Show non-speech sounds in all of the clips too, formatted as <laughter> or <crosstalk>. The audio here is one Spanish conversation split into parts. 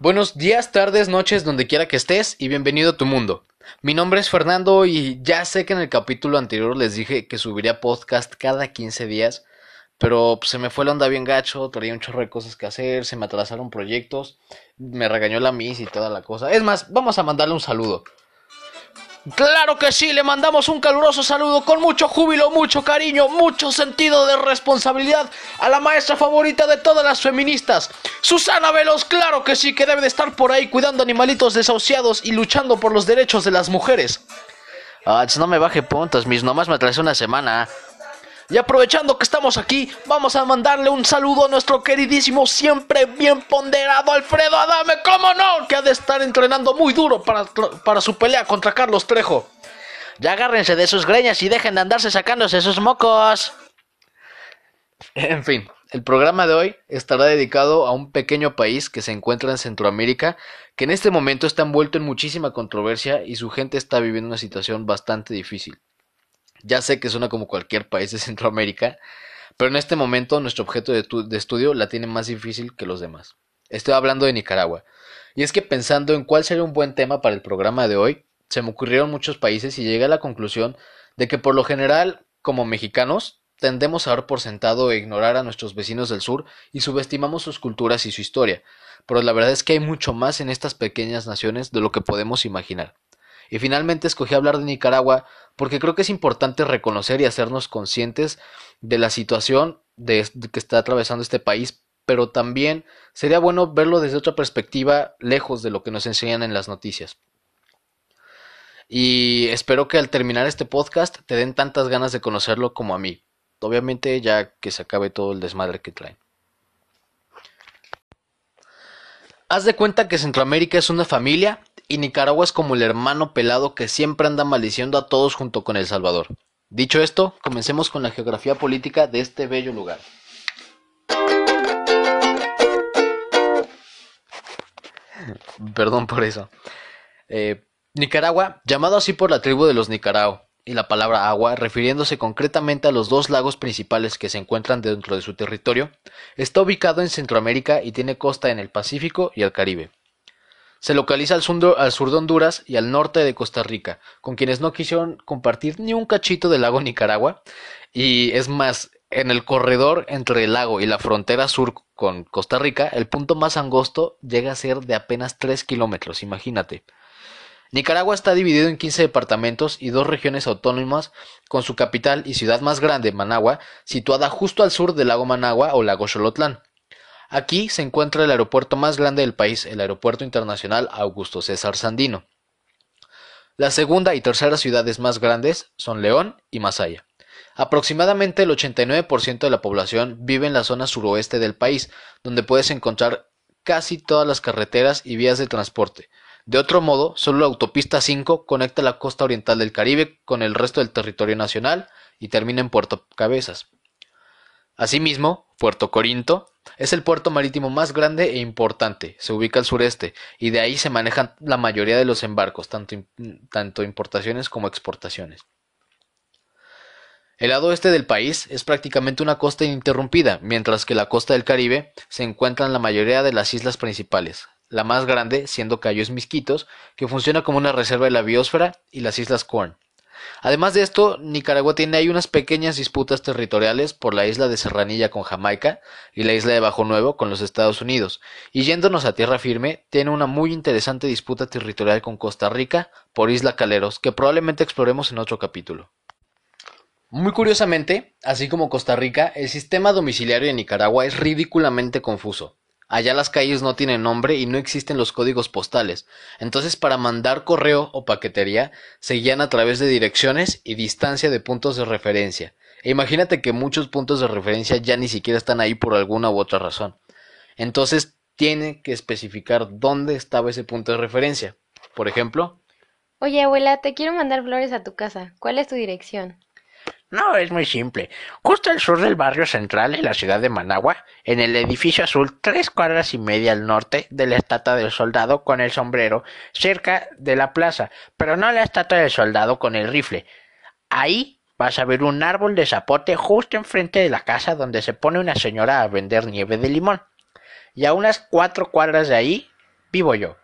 Buenos días, tardes, noches, donde quiera que estés y bienvenido a tu mundo. Mi nombre es Fernando y ya sé que en el capítulo anterior les dije que subiría podcast cada 15 días, pero pues, se me fue la onda bien gacho, traía un chorro de cosas que hacer, se me atrasaron proyectos, me regañó la Miss y toda la cosa. Es más, vamos a mandarle un saludo. Claro que sí, le mandamos un caluroso saludo con mucho júbilo, mucho cariño, mucho sentido de responsabilidad a la maestra favorita de todas las feministas, Susana Velos, claro que sí, que debe de estar por ahí cuidando animalitos desahuciados y luchando por los derechos de las mujeres. Ah, no me baje puntos, mis nomás me atrasé una semana. Y aprovechando que estamos aquí, vamos a mandarle un saludo a nuestro queridísimo, siempre bien ponderado Alfredo Adame, ¿cómo no? Que ha de estar entrenando muy duro para, para su pelea contra Carlos Trejo. Ya agárrense de sus greñas y dejen de andarse sacándose sus mocos. En fin, el programa de hoy estará dedicado a un pequeño país que se encuentra en Centroamérica, que en este momento está envuelto en muchísima controversia y su gente está viviendo una situación bastante difícil. Ya sé que suena como cualquier país de <laughs> Centroamérica, pero en este momento nuestro objeto de, estudio la tiene más difícil que los demás. Estoy hablando de Nicaragua. Y es que pensando en cuál sería un buen tema para el programa de hoy, se me ocurrieron muchos países y llegué a la conclusión de que por lo general, como mexicanos, tendemos a dar por sentado e ignorar a nuestros vecinos del sur y subestimamos sus culturas y su historia, pero la verdad es que hay mucho más en estas pequeñas naciones de lo que podemos imaginar. Y finalmente escogí hablar de Nicaragua porque creo que es importante reconocer y hacernos conscientes de la situación que está atravesando este país, pero también sería bueno verlo desde otra perspectiva, lejos de lo que nos enseñan en las noticias. Y espero que al terminar este podcast te den tantas ganas de conocerlo como a mí. Obviamente ya que se acabe todo el desmadre que traen. Haz de cuenta que Centroamérica es una familia y Nicaragua es como el hermano pelado que siempre anda maldiciendo a todos junto con El Salvador. Dicho esto, comencemos con la geografía política de este bello lugar. Perdón por eso. Eh, Nicaragua, llamado así por la tribu de los Nicarao, y la palabra agua, refiriéndose concretamente a los dos lagos principales que se encuentran dentro de su territorio, está ubicado en Centroamérica y tiene costa en el Pacífico y el Caribe. Se localiza al sur, de Honduras y al norte de Costa Rica, con quienes no quisieron compartir ni un cachito del lago Nicaragua. Y es más, en el corredor entre el lago y la frontera sur con Costa Rica, el punto más angosto llega a ser de apenas 3 kilómetros, imagínate. Nicaragua está dividido en 15 departamentos y dos regiones autónomas, con su capital y ciudad más grande, Managua, situada justo al sur del lago Managua o lago Xolotlán. Aquí se encuentra el aeropuerto más grande del país, el Aeropuerto Internacional Augusto César Sandino. La segunda y tercera ciudades más grandes son León y Masaya. Aproximadamente el 89% de la población vive en la zona suroeste del país, donde puedes encontrar casi todas las carreteras y vías de transporte. De otro modo, solo la autopista 5 conecta la costa oriental del Caribe con el resto del territorio nacional y termina en Puerto Cabezas. Asimismo, Puerto Corinto es el puerto marítimo más grande e importante, se ubica al sureste, y de ahí se manejan la mayoría de los embarcos, tanto, importaciones como exportaciones. El lado oeste del país es prácticamente una costa ininterrumpida, mientras que la costa del Caribe se encuentra en la mayoría de las islas principales, la más grande siendo Cayos Misquitos, que funciona como una reserva de la biosfera, y las islas Corn. Además de esto, Nicaragua tiene ahí unas pequeñas disputas territoriales por la isla de Serranilla con Jamaica y la isla de Bajo Nuevo con los Estados Unidos, y yéndonos a tierra firme, tiene una muy interesante disputa territorial con Costa Rica por Isla Caleros, que probablemente exploremos en otro capítulo. Muy curiosamente, así como Costa Rica, el sistema domiciliario de Nicaragua es ridículamente confuso. Allá las calles no tienen nombre y no existen los códigos postales. Entonces para mandar correo o paquetería se guían a través de direcciones y distancia de puntos de referencia. E imagínate que muchos puntos de referencia ya ni siquiera están ahí por alguna u otra razón. Entonces tiene que especificar dónde estaba ese punto de referencia. Por ejemplo... Oye abuela, te quiero mandar flores a tu casa. ¿Cuál es tu dirección? No, es muy simple. Justo al sur del barrio central en la ciudad de Managua, en el edificio azul, tres cuadras y media al norte de la estatua del soldado con el sombrero, cerca de la plaza, pero no la estatua del soldado con el rifle. Ahí vas a ver un árbol de zapote justo enfrente de la casa donde se pone una señora a vender nieve de limón. Y a unas cuatro cuadras de ahí vivo yo.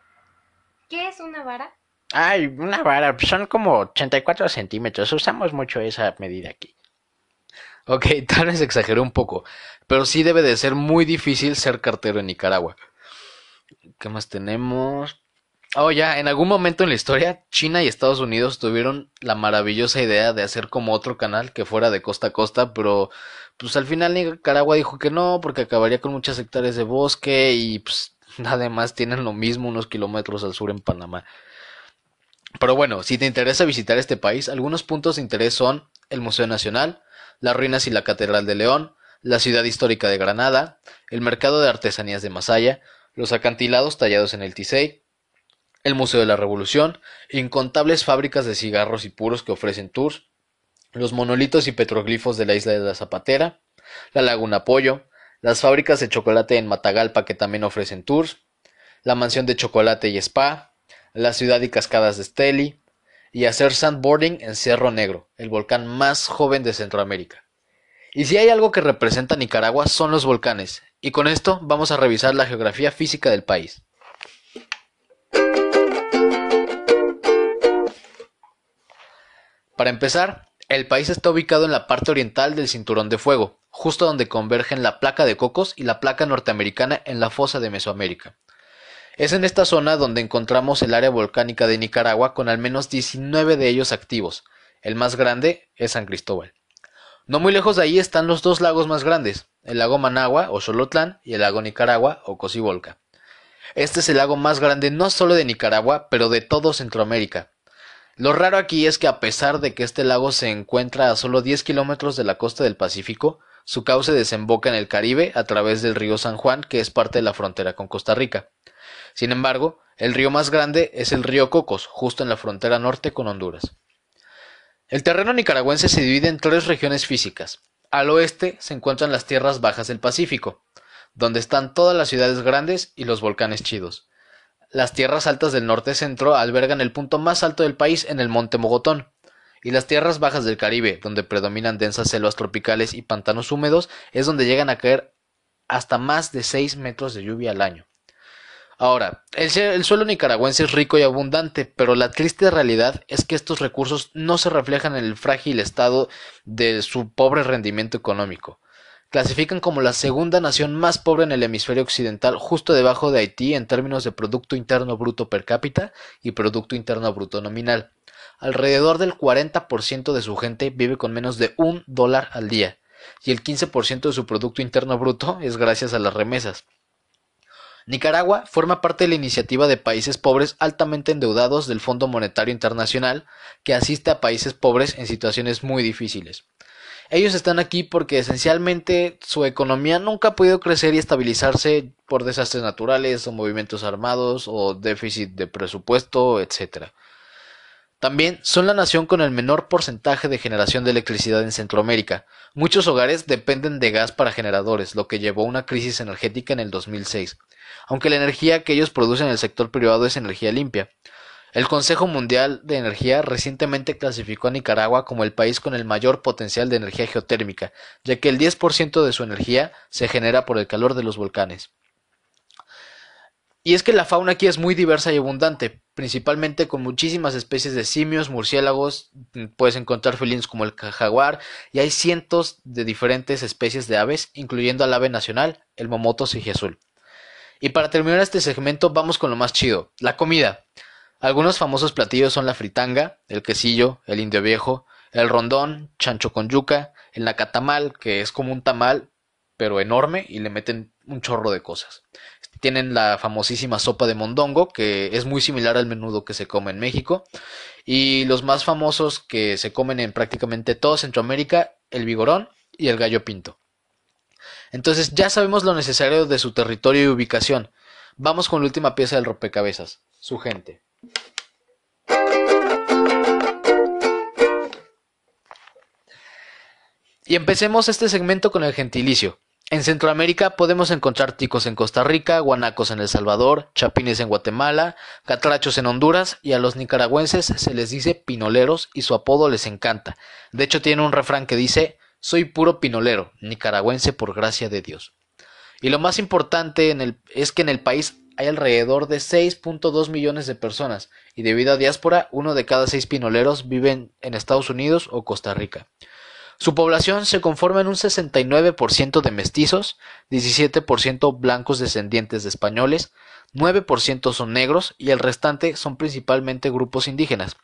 ¿Qué es una vara? Ay, una vara, son como 84 centímetros. Usamos mucho esa medida aquí. Ok, <laughs> tal vez exageré un poco, pero sí debe de ser muy difícil ser cartero en Nicaragua. ¿Qué más tenemos? Oh, ya, en algún momento en la historia, China y Estados Unidos tuvieron la maravillosa idea de hacer como otro canal que fuera de costa a costa, pero pues al final Nicaragua dijo que no, porque acabaría con muchas hectáreas de bosque y pues <laughs> además tienen lo mismo unos kilómetros al sur en Panamá. Pero bueno, si te interesa visitar este país, algunos puntos de interés son el Museo Nacional, las ruinas y la Catedral de León, la ciudad histórica de Granada, el mercado de artesanías de Masaya, los acantilados tallados en el Tisey, el Museo de la Revolución, incontables fábricas de cigarros y puros que ofrecen tours, los monolitos y petroglifos de la isla de la Zapatera, la Laguna Pollo, las fábricas de chocolate en Matagalpa que también ofrecen tours, la mansión de chocolate y spa, la ciudad y cascadas de Steli, y hacer sandboarding en Cerro Negro, el volcán más joven de Centroamérica. Y si hay algo que representa Nicaragua son los volcanes, y con esto vamos a revisar la geografía física del país. Para empezar, el país está ubicado en la parte oriental del Cinturón de Fuego, justo donde convergen la placa de Cocos y la placa norteamericana en la fosa de Mesoamérica. Es en esta zona donde encontramos el área volcánica de Nicaragua con al menos 19 de ellos activos. El más grande es San Cristóbal. No muy lejos de ahí están los dos lagos más grandes, el lago Managua o Xolotlán y el lago Nicaragua o Cocibolca. Este es el lago más grande no solo de Nicaragua, pero de todo Centroamérica, lo raro aquí es que a pesar de que este lago se encuentra a solo 10 kilómetros de la costa del Pacífico, su cauce desemboca en el Caribe a través del río San Juan, que es parte de la frontera con Costa Rica. Sin embargo, el río más grande es el río Cocos, justo en la frontera norte con Honduras. El terreno nicaragüense se divide en tres regiones físicas. Al oeste se encuentran las tierras bajas del Pacífico, donde están todas las ciudades grandes y los volcanes chidos. Las tierras altas del norte centro albergan el punto más alto del país en el monte Mogotón, y las tierras bajas del Caribe, donde predominan densas selvas tropicales y pantanos húmedos, es donde llegan a caer hasta más de 6 metros de lluvia al año. Ahora, el, el, suelo nicaragüense es rico y abundante, pero la triste realidad es que estos recursos no se reflejan en el frágil estado de su pobre rendimiento económico clasifican como la segunda nación más pobre en el hemisferio occidental, justo debajo de Haití en términos de Producto Interno Bruto per cápita y Producto Interno Bruto nominal. Alrededor del 40% de su gente vive con menos de un dólar al día, y el 15% de su Producto Interno Bruto es gracias a las remesas. Nicaragua forma parte de la iniciativa de países pobres altamente endeudados del Fondo Monetario Internacional, que asiste a países pobres en situaciones muy difíciles. Ellos están aquí porque esencialmente su economía nunca ha podido crecer y estabilizarse por desastres naturales o movimientos armados o déficit de presupuesto, etc. También son la nación con el menor porcentaje de generación de electricidad en Centroamérica. Muchos hogares dependen de gas para generadores, lo que llevó a una crisis energética en el 2006, aunque la energía que ellos producen en el sector privado es energía limpia. El Consejo Mundial de Energía recientemente clasificó a Nicaragua como el país con el mayor potencial de energía geotérmica, ya que el 10% de su energía se genera por el calor de los volcanes. Y es que la fauna aquí es muy diversa y abundante, principalmente con muchísimas especies de simios, murciélagos, puedes encontrar felinos como el jaguar, y hay cientos de diferentes especies de aves, incluyendo al ave nacional, el momoto azul. Y para terminar este segmento vamos con lo más chido, la comida. Algunos famosos platillos son la fritanga, el quesillo, el indio viejo, el rondón, chancho con yuca, el nacatamal, que es como un tamal, pero enorme, y le meten un chorro de cosas. Tienen la famosísima sopa de mondongo, que es muy similar al menudo que se come en México. Y los más famosos que se comen en prácticamente todo Centroamérica, el vigorón y el gallo pinto. Entonces ya sabemos lo necesario de su territorio y ubicación. Vamos con la última pieza del rompecabezas, su gente. Y empecemos este segmento con el gentilicio. En Centroamérica podemos encontrar ticos en Costa Rica, guanacos en El Salvador, chapines en Guatemala, catrachos en Honduras y a los nicaragüenses se les dice pinoleros y su apodo les encanta. De hecho tiene un refrán que dice soy puro pinolero, nicaragüense por gracia de Dios. Y lo más importante es que en el país hay alrededor de 6.2 millones de personas y debido a diáspora, uno de cada seis pinoleros viven en Estados Unidos o Costa Rica. Su población se conforma en un 69% de mestizos, 17% blancos descendientes de españoles, 9% son negros y el restante son principalmente grupos indígenas.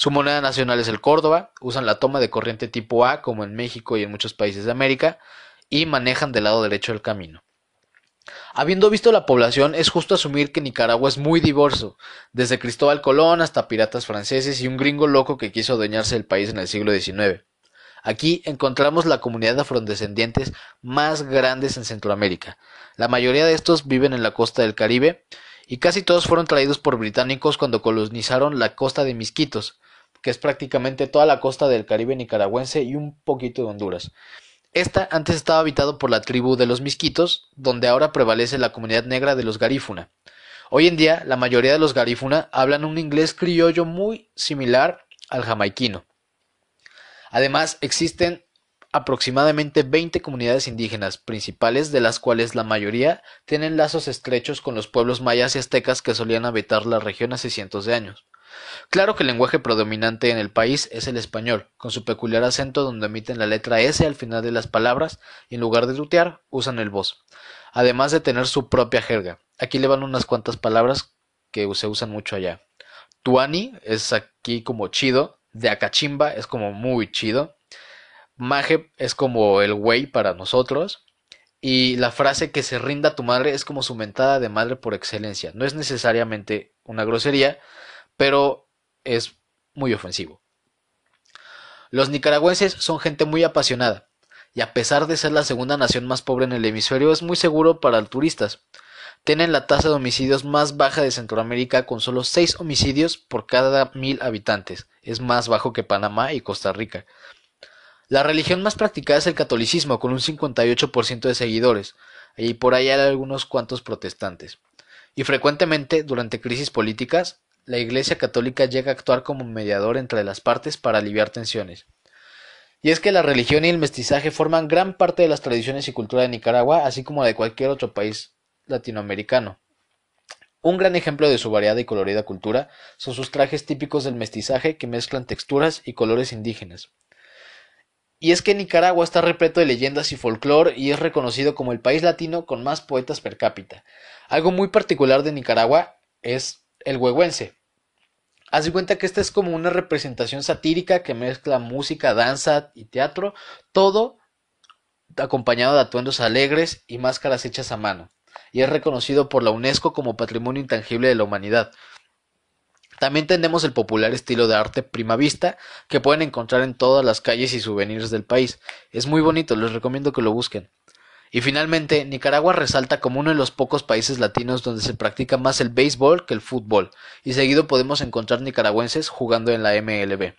Su moneda nacional es el Córdoba, usan la toma de corriente tipo A como en México y en muchos países de América y manejan del lado derecho del camino. Habiendo visto la población, es justo asumir que Nicaragua es muy diverso, desde Cristóbal Colón hasta piratas franceses y un gringo loco que quiso adueñarse del país en el siglo XIX. Aquí encontramos la comunidad de afrodescendientes más grandes en Centroamérica. La mayoría de estos viven en la costa del Caribe y casi todos fueron traídos por británicos cuando colonizaron la costa de Misquitos, que es prácticamente toda la costa del Caribe nicaragüense y un poquito de Honduras. Esta antes estaba habitado por la tribu de los Misquitos, donde ahora prevalece la comunidad negra de los Garífuna. Hoy en día, la mayoría de los Garífuna hablan un inglés criollo muy similar al jamaiquino. Además, existen aproximadamente 20 comunidades indígenas principales, de las cuales la mayoría tienen lazos estrechos con los pueblos mayas y aztecas que solían habitar la región hace cientos de años. Claro que el lenguaje predominante en el país es el español, con su peculiar acento donde emiten la letra S al final de las palabras y en lugar de tutear usan el voz, además de tener su propia jerga. Aquí le van unas cuantas palabras que se usan mucho allá. Tuani es aquí como chido, de Acachimba es como muy chido, Maje es como el güey para nosotros, y la frase que se rinda a tu madre es como su mentada de madre por excelencia. No es necesariamente una grosería, pero es muy ofensivo. Los nicaragüenses son gente muy apasionada, y a pesar de ser la segunda nación más pobre en el hemisferio, es muy seguro para turistas. Tienen la tasa de homicidios más baja de Centroamérica con solo 6 homicidios por cada mil habitantes. Es más bajo que Panamá y Costa Rica. La religión más practicada es el catolicismo, con un 58% de seguidores, y por ahí hay algunos cuantos protestantes. Y frecuentemente, durante crisis políticas, la Iglesia Católica llega a actuar como mediador entre las partes para aliviar tensiones. Y es que la religión y el mestizaje forman gran parte de las tradiciones y cultura de Nicaragua, así como de cualquier otro país latinoamericano. Un gran ejemplo de su variada y colorida cultura son sus trajes típicos del mestizaje que mezclan texturas y colores indígenas. Y es que Nicaragua está repleto de leyendas y folclore y es reconocido como el país latino con más poetas per cápita. Algo muy particular de Nicaragua es el huehuense. Haz de cuenta que esta es como una representación satírica que mezcla música, danza y teatro, todo acompañado de atuendos alegres y máscaras hechas a mano, y es reconocido por la UNESCO como Patrimonio Intangible de la Humanidad. También tenemos el popular estilo de arte primavista que pueden encontrar en todas las calles y souvenirs del país. Es muy bonito, les recomiendo que lo busquen. Y finalmente, Nicaragua resalta como uno de los pocos países latinos donde se practica más el béisbol que el fútbol, y seguido podemos encontrar nicaragüenses jugando en la MLB.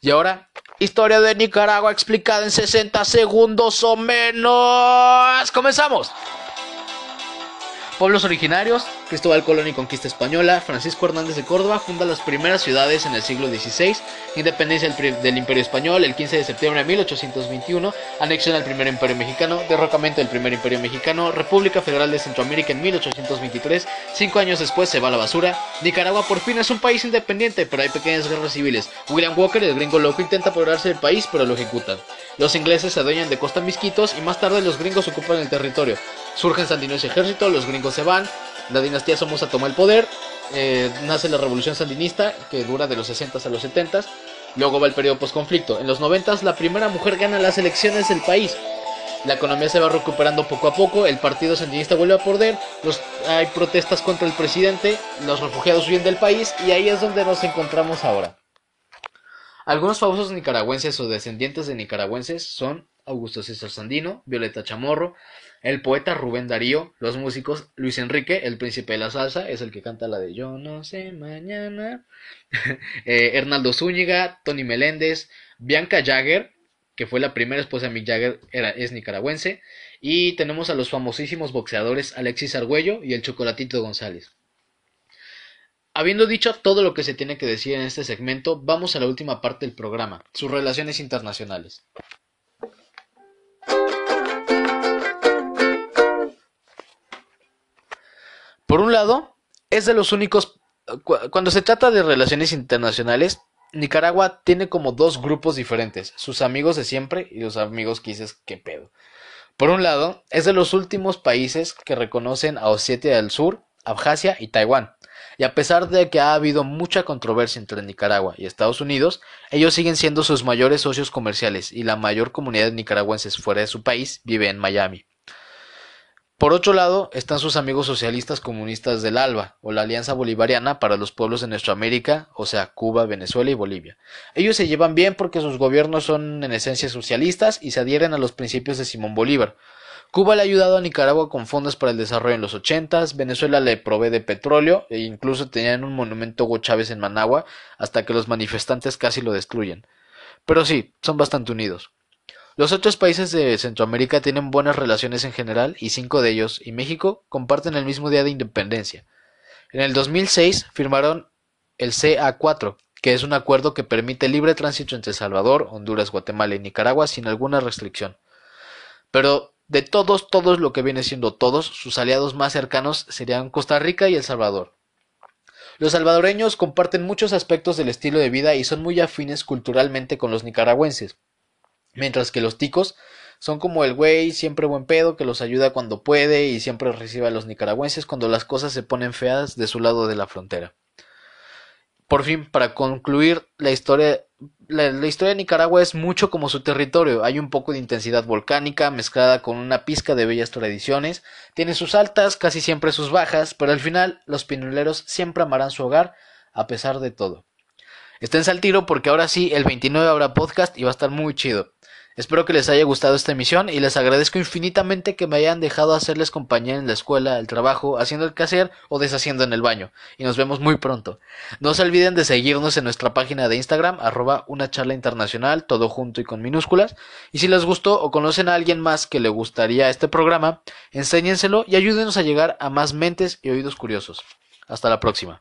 Y ahora, historia de Nicaragua explicada en 60 segundos o menos. ¡Comenzamos! Pueblos originarios, Cristóbal Colón y conquista española, Francisco Hernández de Córdoba funda las primeras ciudades en el siglo XVI, independencia del, Imperio Español el 15 de septiembre de 1821, anexión al primer Imperio Mexicano, derrocamiento del primer Imperio Mexicano, República Federal de Centroamérica en 1823, cinco años después se va a la basura, Nicaragua por fin es un país independiente, pero hay pequeñas guerras civiles, William Walker, el gringo loco, intenta apoderarse del país, pero lo ejecutan. Los ingleses se adueñan de Costa Misquitos y más tarde los gringos ocupan el territorio. Surgen Sandinista y ejército, los gringos se van, la dinastía Somoza toma el poder, eh, nace la revolución sandinista que dura de los 60 a los 70, luego va el periodo postconflicto. En los 90 la primera mujer gana las elecciones del país. La economía se va recuperando poco a poco, el partido sandinista vuelve a poder, hay protestas contra el presidente, los refugiados huyen del país y ahí es donde nos encontramos ahora. Algunos famosos nicaragüenses o descendientes de nicaragüenses son Augusto César Sandino, Violeta Chamorro, el poeta Rubén Darío, los músicos Luis Enrique, el príncipe de la salsa, es el que canta la de Yo no sé mañana, <laughs> eh, Hernaldo Zúñiga, Tony Meléndez, Bianca Jagger, que fue la primera esposa de Mick Jagger, era, es nicaragüense, y tenemos a los famosísimos boxeadores Alexis Argüello y el Chocolatito González. Habiendo dicho todo lo que se tiene que decir en este segmento, vamos a la última parte del programa, sus relaciones internacionales. Por un lado, es de los únicos... Cuando se trata de relaciones internacionales, Nicaragua tiene como dos grupos diferentes, sus amigos de siempre y los amigos que dices, qué pedo. Por un lado, es de los últimos países que reconocen a Osetia del Sur, Abjasia y Taiwán. Y a pesar de que ha habido mucha controversia entre Nicaragua y Estados Unidos, ellos siguen siendo sus mayores socios comerciales y la mayor comunidad de nicaragüenses fuera de su país vive en Miami. Por otro lado, están sus amigos socialistas comunistas del ALBA, o la Alianza Bolivariana para los Pueblos de Nuestra América, o sea, Cuba, Venezuela y Bolivia. Ellos se llevan bien porque sus gobiernos son en esencia socialistas y se adhieren a los principios de Simón Bolívar. Cuba le ha ayudado a Nicaragua con fondos para el desarrollo en los ochentas, Venezuela le provee de petróleo e incluso tenían un monumento Hugo Chávez en Managua hasta que los manifestantes casi lo destruyen. Pero sí, son bastante unidos. Los otros países de Centroamérica tienen buenas relaciones en general y cinco de ellos, y México, comparten el mismo día de independencia. En el 2006 firmaron el CA4, que es un acuerdo que permite libre tránsito entre Salvador, Honduras, Guatemala y Nicaragua sin alguna restricción. Pero de todos, todos lo que viene siendo todos, sus aliados más cercanos serían Costa Rica y El Salvador. Los salvadoreños comparten muchos aspectos del estilo de vida y son muy afines culturalmente con los nicaragüenses. Mientras que los ticos son como el güey siempre buen pedo que los ayuda cuando puede y siempre recibe a los nicaragüenses cuando las cosas se ponen feas de su lado de la frontera. Por fin, para concluir la historia, la, historia de Nicaragua es mucho como su territorio. Hay un poco de intensidad volcánica mezclada con una pizca de bellas tradiciones. Tiene sus altas, casi siempre sus bajas, pero al final los pinuleros siempre amarán su hogar a pesar de todo. Esténse al tiro porque ahora sí, el 29 habrá podcast y va a estar muy chido. Espero que les haya gustado esta emisión y les agradezco infinitamente que me hayan dejado hacerles compañía en la escuela, el trabajo, haciendo el quehacer o deshaciendo en el baño. Y nos vemos muy pronto. No se olviden de seguirnos en nuestra página de Instagram, arroba una charla internacional, todo junto y con minúsculas. Y si les gustó o conocen a alguien más que le gustaría este programa, enséñenselo y ayúdenos a llegar a más mentes y oídos curiosos. Hasta la próxima.